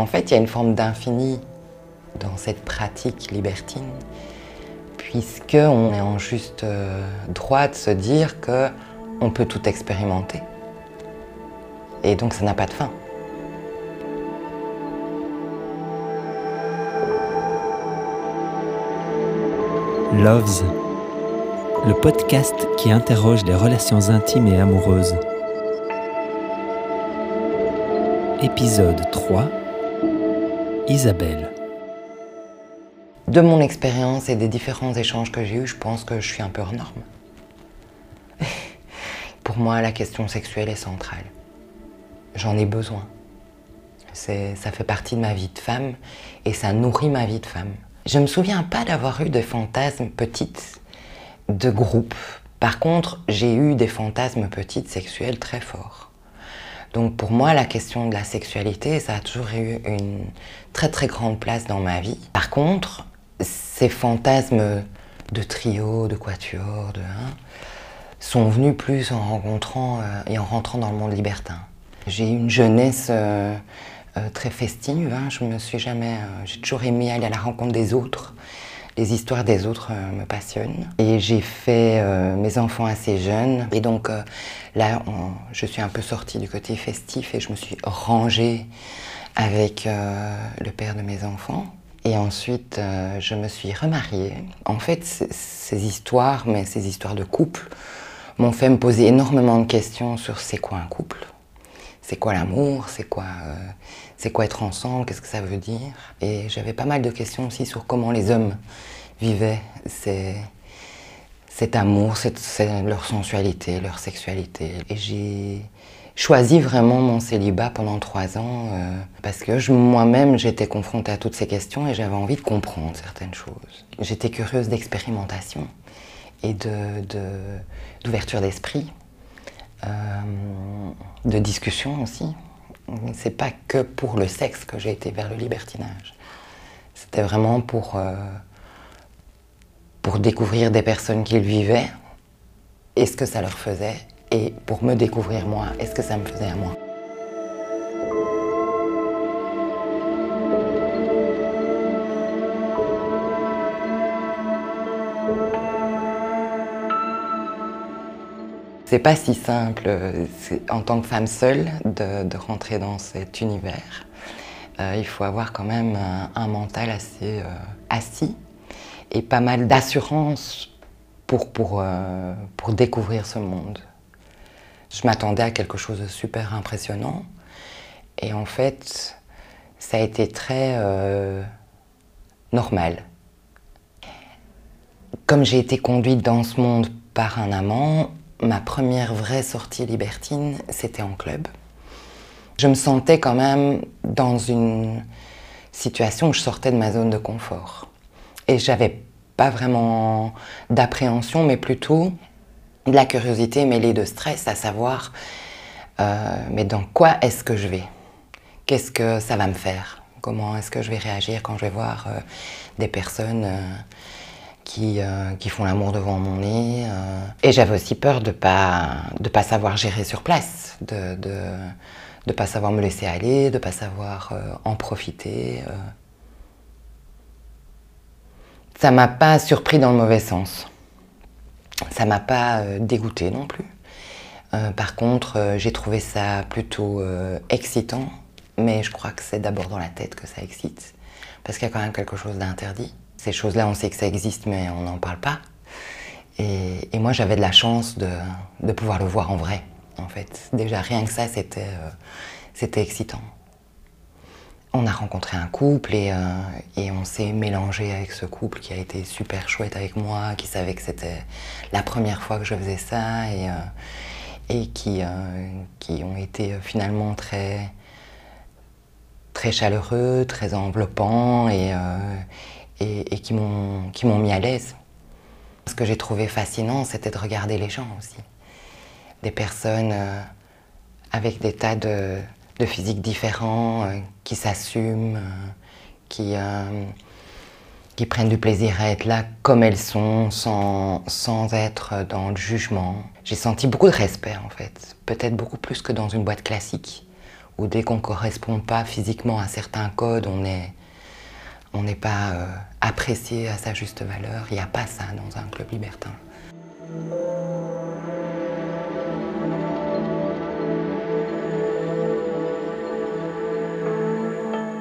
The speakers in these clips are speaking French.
En fait, il y a une forme d'infini dans cette pratique libertine, puisqu'on est en juste euh, droit de se dire qu'on peut tout expérimenter. Et donc ça n'a pas de fin. Loves, le podcast qui interroge les relations intimes et amoureuses. Épisode 3 Isabelle. De mon expérience et des différents échanges que j'ai eus, je pense que je suis un peu hors norme. Pour moi, la question sexuelle est centrale. J'en ai besoin. Ça fait partie de ma vie de femme et ça nourrit ma vie de femme. Je ne me souviens pas d'avoir eu de fantasmes petites de groupe. Par contre, j'ai eu des fantasmes petites sexuels très forts. Donc pour moi, la question de la sexualité, ça a toujours eu une très très grande place dans ma vie. Par contre, ces fantasmes de trio, de quatuor, de hein, sont venus plus en rencontrant euh, et en rentrant dans le monde libertin. J'ai eu une jeunesse euh, euh, très festive. Hein. Je me suis jamais, j'ai toujours aimé aller à la rencontre des autres. Les histoires des autres euh, me passionnent. Et j'ai fait mes enfants assez jeunes. Et donc là, je suis un peu sortie du côté festif et je me suis rangée avec le père de mes enfants. Et ensuite, je me suis remariée. En fait, ces histoires, mais ces histoires de couple, m'ont fait me poser énormément de questions sur c'est quoi un couple? C'est quoi l'amour, c'est quoi, euh, quoi être ensemble, qu'est-ce que ça veut dire? Et j'avais pas mal de questions aussi sur comment les hommes vivaient cet amour, leur sensualité, leur sexualité. Et j'ai choisi vraiment mon célibat pendant trois ans euh, parce que moi-même j'étais confrontée à toutes ces questions et j'avais envie de comprendre certaines choses. J'étais curieuse d'expérimentation et d'ouverture d'esprit. De discussion aussi. C'est pas que pour le sexe que j'ai été vers le libertinage. C'était vraiment pour, euh, pour découvrir des personnes qui le vivaient et ce que ça leur faisait, et pour me découvrir moi, est-ce que ça me faisait à moi. C'est pas si simple en tant que femme seule de, rentrer dans cet univers. Euh, il faut avoir quand même un, mental assez euh, assis et pas mal d'assurance pour, pour, euh, pour découvrir ce monde. Je m'attendais à quelque chose de super impressionnant et en fait, ça a été très normal. Comme j'ai été conduite dans ce monde par un amant, ma première vraie sortie libertine, c'était en club. Je me sentais quand même dans une situation où je sortais de ma zone de confort. Et j'avais pas vraiment d'appréhension, mais plutôt de la curiosité mêlée de stress, à savoir, euh, mais dans quoi est-ce que je vais? Qu'est-ce que ça va me faire? Comment est-ce que je vais réagir quand je vais voir euh, des personnes euh, euh, qui, font l'amour devant mon nez. Euh. Et j'avais aussi peur de ne pas, de pas savoir gérer sur place, de ne de, de pas savoir me laisser aller, de ne pas savoir euh, en profiter. Ça m'a pas surpris dans le mauvais sens. Ça m'a pas dégoûté non plus. par contre, j'ai trouvé ça plutôt excitant, mais je crois que c'est d'abord dans la tête que ça excite, parce qu'il y a quand même quelque chose d'interdit. Ces choses-là, on sait que ça existe, mais on n'en parle pas. Et, moi, j'avais de la chance de, pouvoir le voir en vrai, en fait. Déjà, rien que ça, c'était euh, excitant. On a rencontré un couple et, euh, et on s'est mélangé avec ce couple qui a été super chouette avec moi, qui savait que c'était la première fois que je faisais ça et, euh, et qui, qui ont été finalement très, très chaleureux, très enveloppants et, et, qui m'ont mis à l'aise. Ce que j'ai trouvé fascinant, c'était de regarder les gens aussi. Des personnes euh, avec des tas de, de physiques différents, euh, qui s'assument, euh, qui, qui prennent du plaisir à être là comme elles sont, sans, sans être dans le jugement. J'ai senti beaucoup de respect en fait, peut-être beaucoup plus que dans une boîte classique, ou dès qu'on ne correspond pas physiquement à certains codes, on est on n'est pas euh, apprécié à sa juste valeur. Il n'y a pas ça dans un club libertin.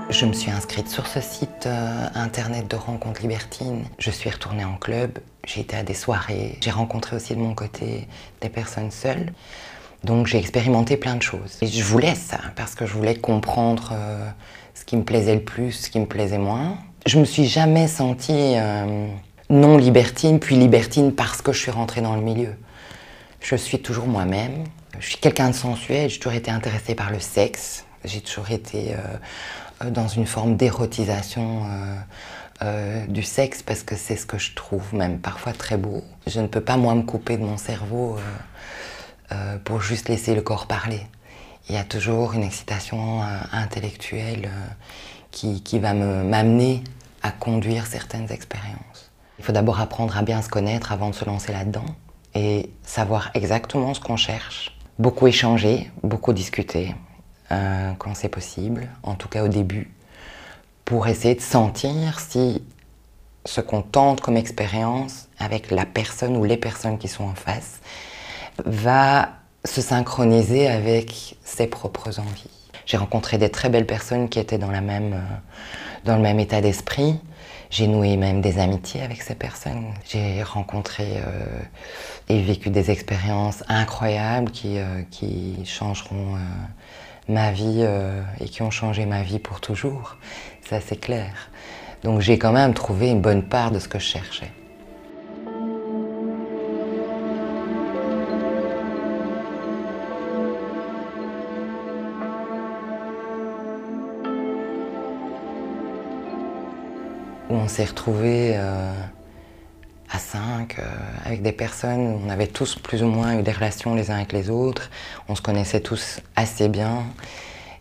Je me suis inscrite sur ce site euh, internet de rencontres libertines. Je suis retournée en club, j'ai été à des soirées, j'ai rencontré aussi de mon côté des personnes seules. Donc j'ai expérimenté plein de choses. Et je voulais ça parce que je voulais comprendre euh, ce qui me plaisait le plus, ce qui me plaisait moins. Je me suis jamais sentie euh, non libertine, puis libertine parce que je suis rentrée dans le milieu. Je suis toujours moi-même. Je suis quelqu'un de sensuel, j'ai toujours été intéressée par le sexe. J'ai toujours été euh, dans une forme d'érotisation du sexe parce que c'est ce que je trouve même parfois très beau. Je ne peux pas moi me couper de mon cerveau pour juste laisser le corps parler il y a toujours une excitation euh, intellectuelle euh, qui, qui va m'amener à conduire certaines expériences. Il faut d'abord apprendre à bien se connaître avant de se lancer là-dedans et savoir exactement ce qu'on cherche. Beaucoup échanger, beaucoup discuter euh, quand c'est possible, en tout cas au début, pour essayer de sentir si ce qu'on tente comme expérience avec la personne ou les personnes qui sont en face va se synchroniser avec ses propres envies. J'ai rencontré des très belles personnes qui étaient dans, la même, euh, dans le même état d'esprit. J'ai noué même des amitiés avec ces personnes. J'ai rencontré euh, et vécu des expériences incroyables qui, euh, qui changeront ma vie et qui ont changé ma vie pour toujours. Ça, c'est clair. Donc j'ai quand même trouvé une bonne part de ce que je cherchais. On s'est retrouvés euh, à cinq, euh, avec des personnes où on avait tous plus ou moins eu des relations les uns avec les autres, on se connaissait tous assez bien,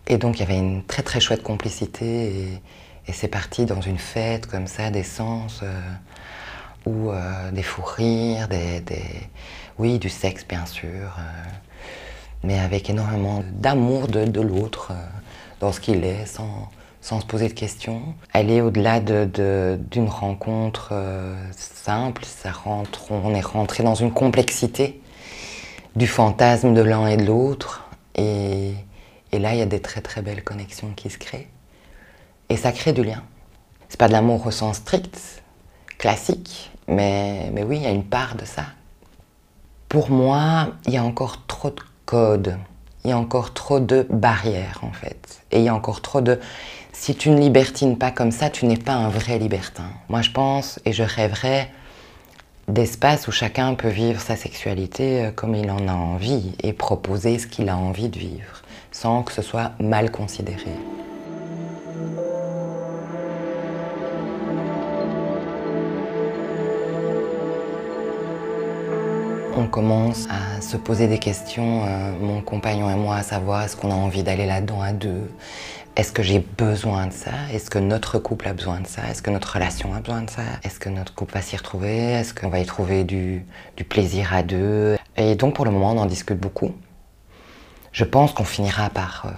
et donc il y avait une très très chouette complicité, et, c'est parti dans une fête comme ça, des sens, euh, ou des fous rires, des, oui, du sexe bien sûr, mais avec énormément d'amour de, de l'autre, dans ce qu'il est, sans sans se poser de questions. Aller au-delà d'une rencontre euh, simple, ça rentre, on est rentré dans une complexité du fantasme de l'un et de l'autre. Et, là, il y a des très très belles connexions qui se créent. Et ça crée du lien. C'est pas de l'amour au sens strict, classique, mais, mais oui, il y a une part de ça. Pour moi, il y a encore trop de codes, il y a encore trop de barrières en fait. Et il y a encore trop de si tu ne libertines pas comme ça, tu n'es pas un vrai libertin. Moi, je pense et je rêverais d'espace où chacun peut vivre sa sexualité euh, comme il en a envie et proposer ce qu'il a envie de vivre, sans que ce soit mal considéré. On commence à se poser des questions, euh, mon compagnon et moi, à savoir est-ce qu'on a envie d'aller là-dedans à deux? Est-ce que j'ai besoin de ça? Est-ce que notre couple a besoin de ça? Est-ce que notre relation a besoin de ça? Est-ce que notre couple va s'y retrouver? Est-ce qu'on va y trouver du, plaisir à deux? Et donc pour le moment, on en discute beaucoup. Je pense qu'on finira par, euh,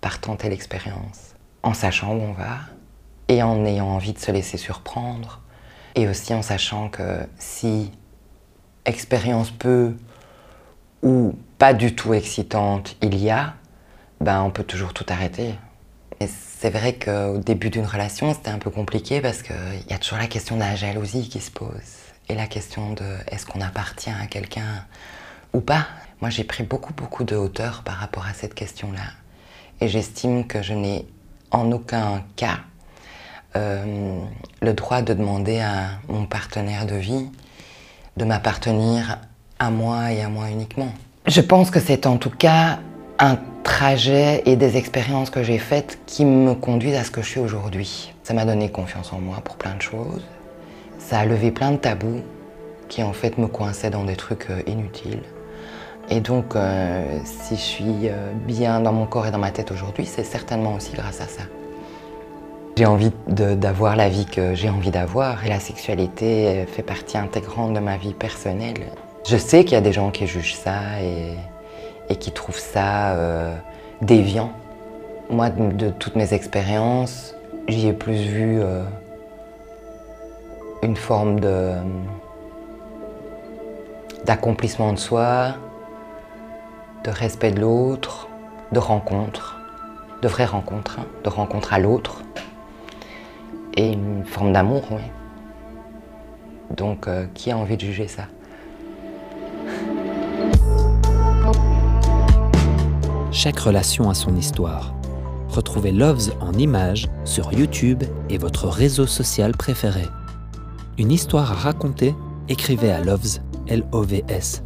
par tenter l'expérience, en sachant où on va et en ayant envie de se laisser surprendre. Et aussi en sachant que si expérience peu ou pas du tout excitante il y a, ben on peut toujours tout arrêter. C'est vrai qu'au début d'une relation, c'était un peu compliqué parce qu'il y a toujours la question de la jalousie qui se pose et la question de est-ce qu'on appartient à quelqu'un ou pas. Moi, j'ai pris beaucoup, beaucoup de hauteur par rapport à cette question-là. Et j'estime que je n'ai en aucun cas euh, le droit de demander à mon partenaire de vie de m'appartenir à moi et à moi uniquement. Je pense que c'est en tout cas un trajets et des expériences que j'ai faites qui me conduisent à ce que je suis aujourd'hui. Ça m'a donné confiance en moi pour plein de choses. Ça a levé plein de tabous qui en fait me coinçaient dans des trucs euh, inutiles. Et donc, euh, si je suis euh, bien dans mon corps et dans ma tête aujourd'hui, c'est certainement aussi grâce à ça. J'ai envie d'avoir la vie que j'ai envie d'avoir et la sexualité fait partie intégrante de ma vie personnelle. Je sais qu'il y a des gens qui jugent ça et qui trouvent ça déviant. Moi, de, toutes mes expériences, j'y ai plus vu euh, une forme de d'accomplissement de soi, de respect de l'autre, de rencontre, de vraies rencontres, hein, de rencontre à l'autre, et une forme d'amour. Donc, euh, qui a envie de juger ça? Chaque relation a son histoire. Retrouvez Loves en images sur YouTube et votre réseau social préféré. Une histoire à raconter Écrivez à Loves, L-O-V-S,